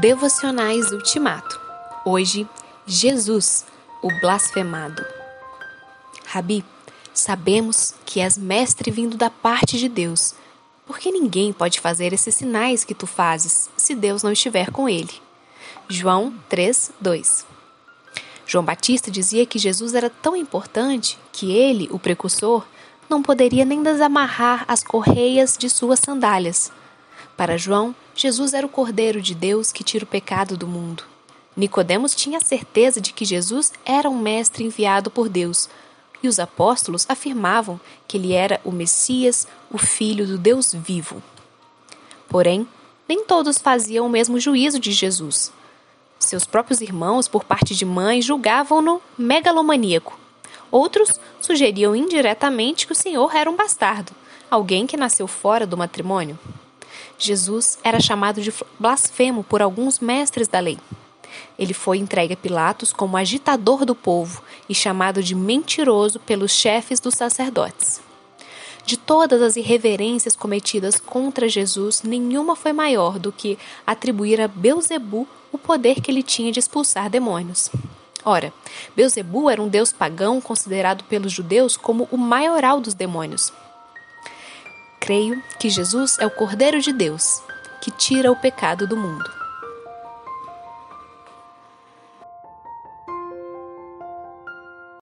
Devocionais Ultimato. Hoje, Jesus, o blasfemado. Rabi, sabemos que és mestre vindo da parte de Deus, porque ninguém pode fazer esses sinais que tu fazes se Deus não estiver com ele. João 3, 2. João Batista dizia que Jesus era tão importante que ele, o precursor, não poderia nem desamarrar as correias de suas sandálias para João, Jesus era o Cordeiro de Deus que tira o pecado do mundo. Nicodemos tinha certeza de que Jesus era um mestre enviado por Deus, e os apóstolos afirmavam que ele era o Messias, o filho do Deus vivo. Porém, nem todos faziam o mesmo juízo de Jesus. Seus próprios irmãos, por parte de mãe, julgavam-no megalomaníaco. Outros sugeriam indiretamente que o Senhor era um bastardo, alguém que nasceu fora do matrimônio. Jesus era chamado de blasfemo por alguns mestres da lei. Ele foi entregue a Pilatos como agitador do povo e chamado de mentiroso pelos chefes dos sacerdotes. De todas as irreverências cometidas contra Jesus, nenhuma foi maior do que atribuir a Beuzebu o poder que ele tinha de expulsar demônios. Ora, Beuzebu era um deus pagão considerado pelos judeus como o maioral dos demônios. Creio que Jesus é o Cordeiro de Deus, que tira o pecado do mundo.